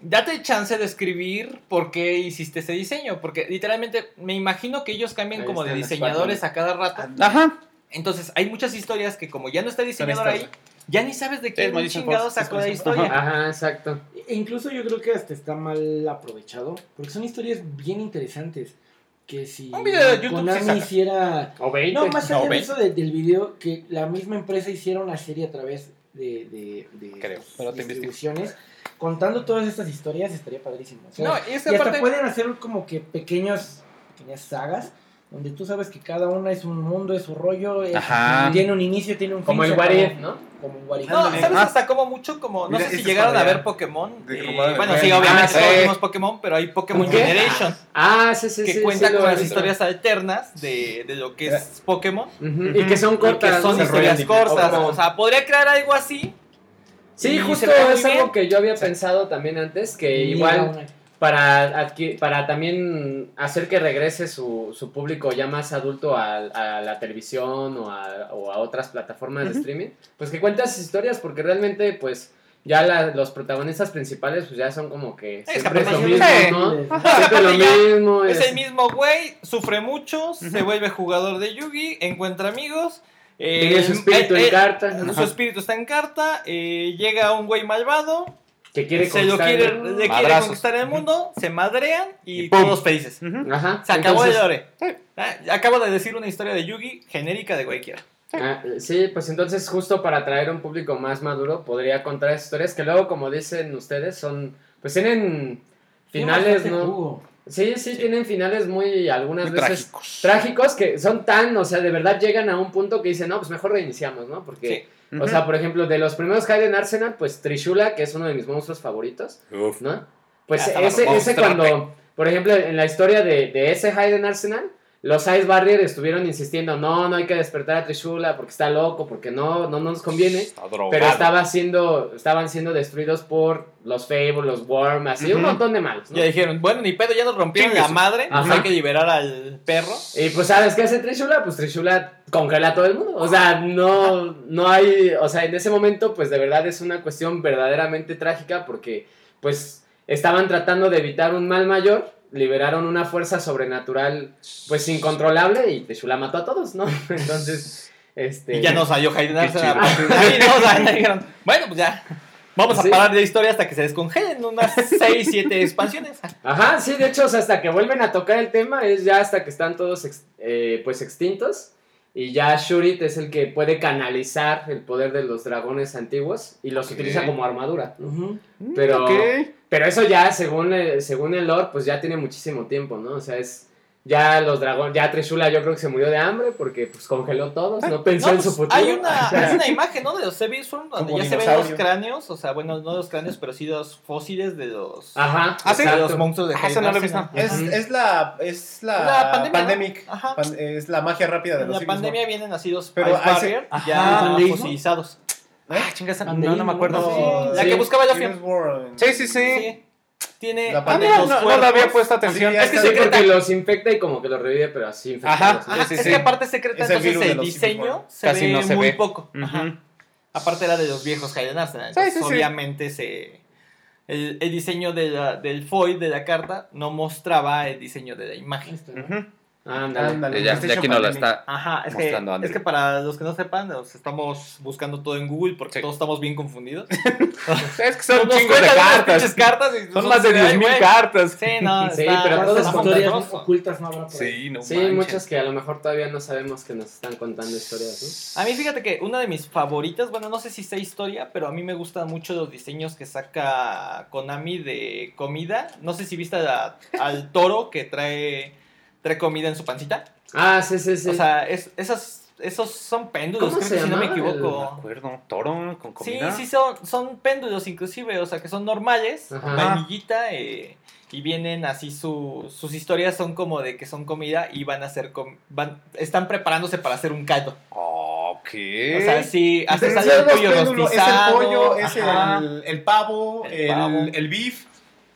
date chance de escribir por qué hiciste ese diseño. Porque literalmente me imagino que ellos cambian como de diseñadores a cada rato. Ajá. Entonces, hay muchas historias que como ya no está el diseñador ahí, ya ni sabes de Sí, qué Magician chingado sacó la historia. ajá, exacto. E incluso yo creo que hasta está mal aprovechado, porque son historias bien interesantes. Que si Un video de YouTube Konami hiciera... O 20. No, más allá No, de eso de- del video, que la misma empresa hiciera una serie a través de, de, de Creo, pero te distribuciones, contando todas estas historias, estaría padrísimo. O sea, No, y es que y hasta aparte... pueden hacer como que pequeños, pequeñas sagas, donde tú sabes que cada una es un mundo, es su rollo, es- Ajá. tiene un inicio, tiene un fin. Como el se What acabó. If, ¿no? Como If. No. ¿sabes Ah. hasta como mucho? Como, no Mira, sé si llegaron a ver Pokémon. eh, bueno, sí, Ah, obviamente sí. todos vimos Pokémon, pero hay Pokémon Generation. Ah, sí, sí, que sí. cuenta sí, con las historias alternas de, de lo que es Pokémon. Y que son Y cortas. que son ¿no? historias cortas. O sea, podría crear algo así. Sí, justo es algo que yo había pensado también antes, que igual para para también hacer que regrese su, su público ya más adulto a, a la televisión o a, o a otras plataformas de streaming, pues que cuente esas historias, porque realmente pues ya la- los protagonistas principales pues ya son como que Es siempre es lo mismo. ¿no? Ajá. Siempre lo mismo. Es es- el mismo güey, sufre mucho, se vuelve jugador de Yugi, encuentra amigos. eh, Tiene su espíritu él- en él- carta. Su espíritu está en carta, eh, llega un güey malvado, que quiere Se lo conquistar el quiere, mundo. le quiere conquistar el mundo, se madrean y, Y todos felices. Ajá. Se acabó entonces- el lore. Ah, Acabo de decir una historia de Yugi genérica de cualquiera. Ah, sí, pues entonces justo para atraer a un público más maduro podría contar historias que luego, como dicen ustedes, son, pues tienen finales, ¿no? Sí, sí, tienen finales muy, algunas Muy veces trágicos. trágicos que son tan, o sea, de verdad llegan a un punto que dicen, no, pues mejor reiniciamos, ¿no? Porque, O sea, por ejemplo, de los primeros Hayden Arsenal, pues Trishula, que es uno de mis monstruos favoritos, Uf. ¿no? Pues estaba ese, ese cuando, por ejemplo, en la historia de, de ese Hayden Arsenal, los Ice Barrier estuvieron insistiendo, no, no hay que despertar a Trishula porque está loco, porque no, no nos conviene. Está. Pero estaba siendo, estaban siendo destruidos por los Fable, los Worm, así un montón de malos, ¿no? Ya dijeron, bueno, ni pedo, ya nos rompieron la madre, pues Ajá. hay que liberar al perro. Y pues, ¿sabes qué hace Trishula? Pues Trishula congela a todo el mundo. O sea, no, no hay. O sea, en ese momento, pues de verdad es una cuestión verdaderamente trágica porque, pues, estaban tratando de evitar un mal mayor. Liberaron una fuerza sobrenatural, pues incontrolable, y Trishula mató a todos, ¿no? [LAUGHS] Entonces, este. Y ya [LAUGHS] no salió Hayden dijeron, bueno, pues ya. Vamos a Sí. parar de historia hasta que se descongelen unas 6, 7 expansiones. Ajá, sí, de hecho, o sea, hasta que vuelven a tocar el tema es ya hasta que están todos ex- eh, pues extintos. Y ya Shurit es el que puede canalizar el poder de los dragones antiguos y los utiliza como armadura. Pero, pero eso ya, según el, según el lore, pues ya tiene muchísimo tiempo, ¿no? O sea, es. Ya los dragones, ya Trishula yo creo que se murió de hambre porque pues congeló todos, no pensó No, en su pues, futuro. hay una, [LAUGHS] hay una imagen, ¿no? De los Sevisform donde Como ya se ven los cráneos, o sea, bueno, no los cráneos, pero sí los fósiles de los, Ajá, Ah, sí, de los monstruos de Ah, eso no lo he Arsenal. visto. Es, Ajá. es la, es la, La pandemia, ¿no? pandemic. Ajá. Pan- es la magia rápida de En los la pandemia vienen así los Pero Ice se- Ajá, ya fosilizados. Ah, chingas, no, me acuerdo. Sí, la que buscaba yo. Sí, sí, sí. Tiene La Ah, los no, no le había puesto atención. Sí, Es que porque los infecta y como que los revive, pero así infectados. Ajá. ¿no? Sí, sí, es sí. que aparte es secreta, Es entonces el diseño se Casi ve no se muy ve. poco. Ajá. Aparte era de los viejos Hayden Arsenal. Sí, sí, entonces sí. Obviamente se, el, el diseño de la- del foil de la carta no mostraba el diseño de la imagen. ¿no? Ándale. Ándale, Ya, ya aquí no lo Pandemic. está. Ajá, es que, Mostrando Andrew. es que para los que no sepan, nos estamos buscando todo en Google porque Sí. todos estamos bien confundidos. [LAUGHS] Es que son Nos chingos de cartas. cartas y Son más de así, ay, 10.000 güey. cartas. Sí, no, [LAUGHS] Sí, está- pero todas ¿Cuántas con historias ocultas no habrá por ahí? Sí, no Sí, manches. muchas que a lo mejor todavía no sabemos que nos están contando historias, A mí fíjate que una de mis favoritas, bueno, no sé si sea historia, pero a mí me gustan mucho los diseños que saca Konami de comida. No sé si viste a- al toro que trae, trae comida en su pancita. Ah, sí, sí, sí. O sea, es, esas, esos son péndulos, ¿Cómo creo que si no me No equivoco. acuerdo. Toro con Sí, comida. sí, son, son péndulos inclusive, o sea, que son normales, Ajá. vainillita, eh, y vienen así su, sus historias son como de que son comida y van a hacer, com- van, están preparándose para hacer un caldo. Ok. O sea, sí, hasta sale el pollo péndulo, es el rostizado. pollo, es el, el pavo, El el, pavo. el beef.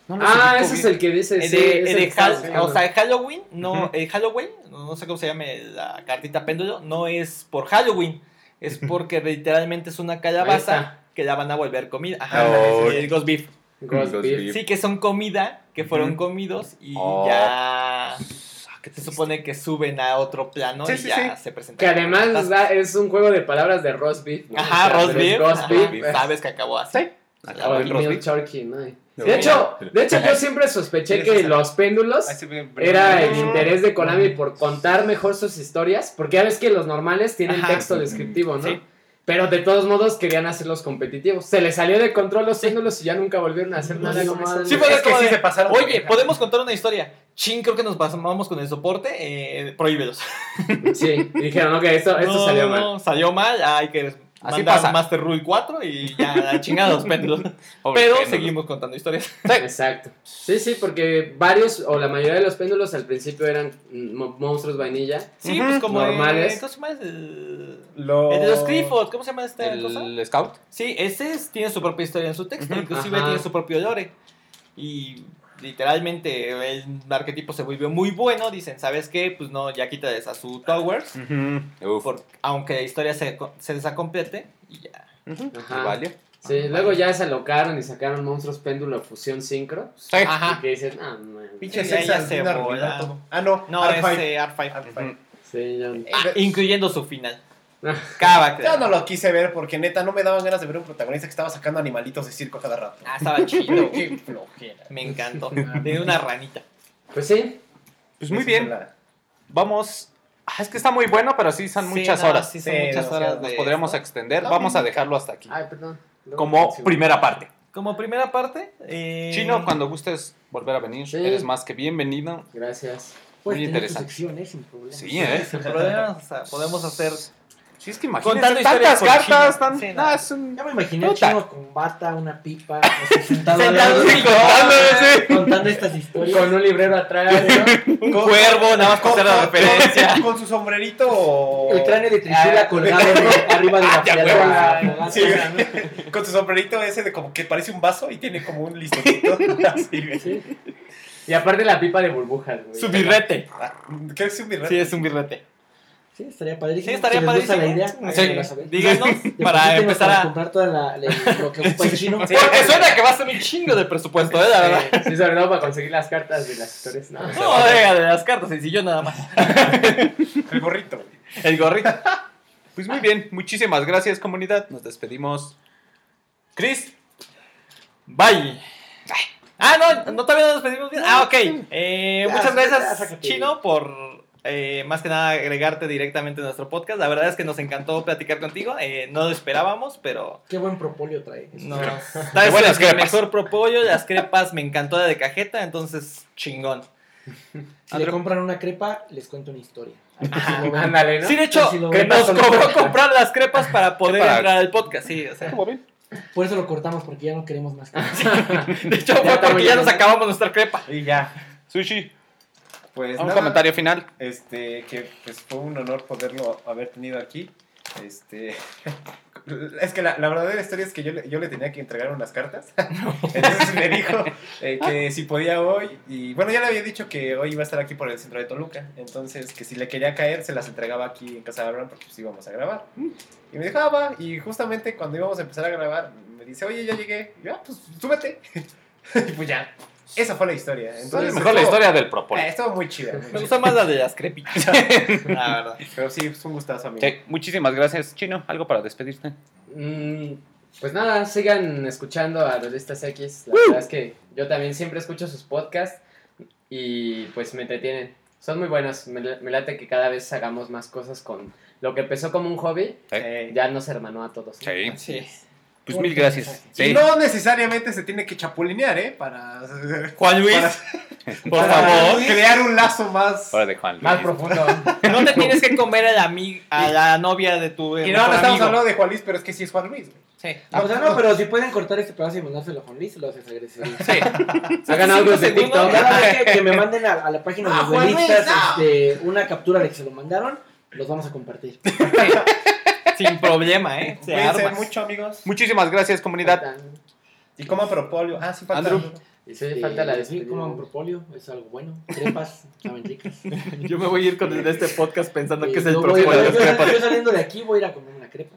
No ah, ese es el que dice. Sí, de, de que o sea, el Halloween, no, Ujú. el Halloween, no no sé cómo se llame la cartita péndulo, no es por Halloween, es porque literalmente es una calabaza que la van a volver comida. Ajá, Oh. el ghost beef. Ghost Ghost Beef. Beef. Sí, que son comida, que fueron comidos y Oh. ya Ah, qué se supone que suben a otro plano Sí, y sí, ya sí. se presentan. Que además es, un juego de palabras de roast beef. ¿no? Ajá, O sea, roast beef. Ghost ajá, beef. Sabes que acabó así. Sí. Acabó O el milk turkey, ¿no? De hecho, de hecho, yo [LAUGHS] siempre sospeché Sí, que sí, sí. los péndulos ve- era el interés de Konami por contar mejor sus historias, porque ya ves que los normales tienen Ajá. texto descriptivo, ¿no? Sí. Pero de todos modos querían hacerlos competitivos. Se les salió de control los péndulos y ya nunca volvieron a hacer No, nada eso. no. Sí, fue Es que como sí se pasaron. Oye, podemos contar una historia. Chin, creo que nos pasamos con el soporte. Eh, prohíbelos. Sí, y dijeron, ok, esto, esto [LAUGHS] No, salió no, mal. no, salió mal. Hay que Así mandar pasa. Master Rule 4 y ya, los [LAUGHS] péndulos. Pero péndulos. seguimos contando historias. Exacto. Sí, sí, porque varios o la mayoría de los péndulos al principio eran mm, mo- monstruos vainilla. Sí, pues como. Normales. ¿Cómo se llama? Los Clifford. ¿Cómo se llama esta cosa? El Scout. Sí, ese es- tiene su propia historia en su texto. Inclusive Ajá. tiene su propio lore. Y literalmente el arquetipo se volvió muy bueno. Dicen, ¿sabes qué? Pues no, ya quítales a su Towers. Uf. por- aunque la historia se, se desacomplete. Y ya. Y vale. Sí, luego ya se alocaron y sacaron monstruos péndulo fusión sincro. Sí. Ajá. Y que dicen, ah, no. Pinche Sí, ya se. Ah, no. No, R5. es eh, R5. R5. Sí, ya. Ah, incluyendo su final. [LAUGHS] Cava, Yo no lo quise ver porque neta no me daban ganas de ver un protagonista que estaba sacando animalitos de circo cada rato. Ah, estaba chido. [LAUGHS] Qué flojera. Me encantó. [LAUGHS] Tiene una ranita. Pues sí, Pues muy bien. la- Vamos. Ah, es que está muy bueno, pero sí son Sí, muchas no, horas. Sí, son Sí, muchas horas. Nos podríamos esto. extender. No, Vamos a dejarlo hasta aquí. ay, perdón. Luego Como primera parte. Como primera parte. eh, Chino, cuando gustes volver a venir, Sí. eres más que bienvenido. Gracias. Muy interesante. sección, ¿eh? Sin problema. Sí, ¿eh? Sin problemas, o sea, podemos hacer. Sí, es que imagínate historias tantas con cartas. Tan... Sí, no, no. es un- Ya me imaginé Puta. chino con bata, una pipa, sea, [LAUGHS] sentado, así, contando, contando estas historias. Con un librero atrás, [LAUGHS] ¿no? Un cuervo, nada más para hacer la referencia. Con su sombrerito o... El cráneo de Trishula Ah. colgado arriba de la. [LAUGHS] Sí, güey. con su sombrerito ese de como que parece un vaso y tiene como un listotito. Así, güey. Sí. Y aparte la pipa de burbujas, güey. Su birrete. Ah, Creo que es un birrete. Sí, es un birrete. Sí, estaría padrísimo. Sí, estaría si padrísimo. la idea, Sí, díganos [LAUGHS] para empezar para a. comprar toda la, la- lo que ocupa el chino. Sí. Porque suena que va a ser un chingo de presupuesto, ¿eh? La verdad. Sí, sobre todo para conseguir las cartas de las historias. No, No, venga, de las cartas, sencillo nada más. El gorrito, güey. El gorrito. Pues muy bien. Muchísimas gracias, comunidad. Nos despedimos. Chris. Bye. Ah, no, no todavía no nos despedimos bien. Ah, ok. Eh, muchas gracias. Chino, por eh, más que nada agregarte directamente a nuestro podcast. La verdad es que nos encantó platicar contigo. Eh, no lo esperábamos, pero Qué buen propóleo trae. no. Qué Tal vez crepas. mejor propollo. Las crepas me encantó la de cajeta, entonces chingón. Si le compran una crepa, les cuento una historia. Si ven. Ándale, ¿no? Sí, de hecho, que ven. nos cobró comprar las crepas para poder Para- entrar al podcast. Sí, o sea. ¿Cómo ven? Por eso lo cortamos, porque ya no queremos más [LAUGHS] crepas. De hecho, Ya fue porque ya bien. nos acabamos nuestra crepa. Y ya. Sushi. Pues Un nada, comentario final. Este, que pues fue un honor poderlo haber tenido aquí. Este, [LAUGHS] es que la, la verdadera historia es que yo le, yo le tenía que entregar unas cartas. [LAUGHS] Entonces me dijo eh, que si podía hoy. Y bueno, ya le había dicho que hoy iba a estar aquí por el centro de Toluca. Entonces, que si le quería caer, se las entregaba aquí en casa de Abraham porque pues íbamos a grabar. Y me dijo, ah, va. Y justamente cuando íbamos a empezar a grabar, me dice, oye, ya llegué. Y yo, ah, pues súbete. [LAUGHS] y pues ya. Esa fue la historia. Entonces, mejor la historia del propóleo. eh, estuvo muy chida. muy Me gusta más la de las crepitas. [LAUGHS] La verdad. Pero sí, es un gustazo, amigo. Sí, muchísimas gracias, Chino. ¿Algo para despedirte? Mm, pues nada, sigan escuchando a Realistas X. La verdad es que yo también siempre escucho sus podcasts y pues me entretienen. Son muy buenos. Me, me late que cada vez hagamos más cosas con lo que empezó como un hobby. Eh, Ya nos hermanó a todos. Sí. Sí. Pues mil gracias. Y Sí. no necesariamente se tiene que chapulinear, ¿eh? Para, [LAUGHS] Juan Luis, para- [LAUGHS] por para favor. crear un lazo más. De Juan Luis. Más profundo. [LAUGHS] No te tienes que comer a la, a la novia de tu Y no, no estamos hablando de Juan Luis, pero es que sí es Juan Luis. Sí. O sea, no, pero si pueden cortar este pedazo y mandárselo a Juan Luis, lo haces agradecido. Sí. Hagan audios de segundos. TikTok. Cada vez que, que me manden a, a la página de Ah, los Juan Luis, no. este, una captura de que se lo mandaron, los vamos a compartir. Sin problema, ¿eh? Se Cuídense arma. mucho, amigos. Muchísimas gracias, comunidad. Faltan- Y coman propóleo. Ah, sí, falta. Andrew. Y sí, falta la Sí, despedida. coman propóleo, es algo bueno. Crepas, [LAUGHS] saben ricas. [LAUGHS] Yo me voy a ir con el de este podcast pensando que es el voy- propio de yo, saliendo de aquí voy a ir a comer una crepa.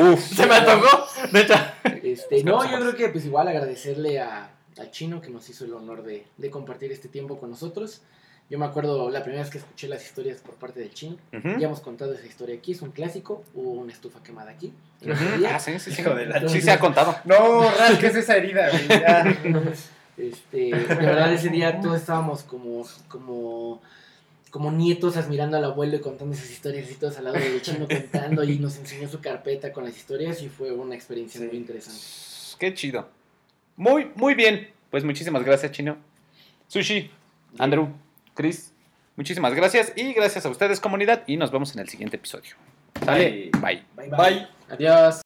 Uf. [LAUGHS] Se me antojó. De hecho, Este, no, yo creo que pues igual agradecerle a, a Chino que nos hizo el honor de, de compartir este tiempo con nosotros. Yo me acuerdo la primera vez que escuché las historias por parte del Chino. Ujú. Ya hemos contado esa historia aquí, es un clásico. Hubo una estufa quemada aquí. ese día. Ah, sí, sí, sí. Hijo de la Sí se ha contado. No, rasques esa herida, güey. ya. [LAUGHS] Este, de verdad ese día todos estábamos como, como, como nietos admirando al abuelo y contando esas historias y todos al lado del chino contando y nos enseñó su carpeta con las historias y fue una experiencia muy interesante. Qué chido. Muy, muy bien. Pues muchísimas gracias, Chino. Sushi, Andrew, Chris, muchísimas gracias. Y gracias a ustedes, comunidad. Y nos vemos en el siguiente episodio. ¿Sale? Bye. Bye bye. Adiós.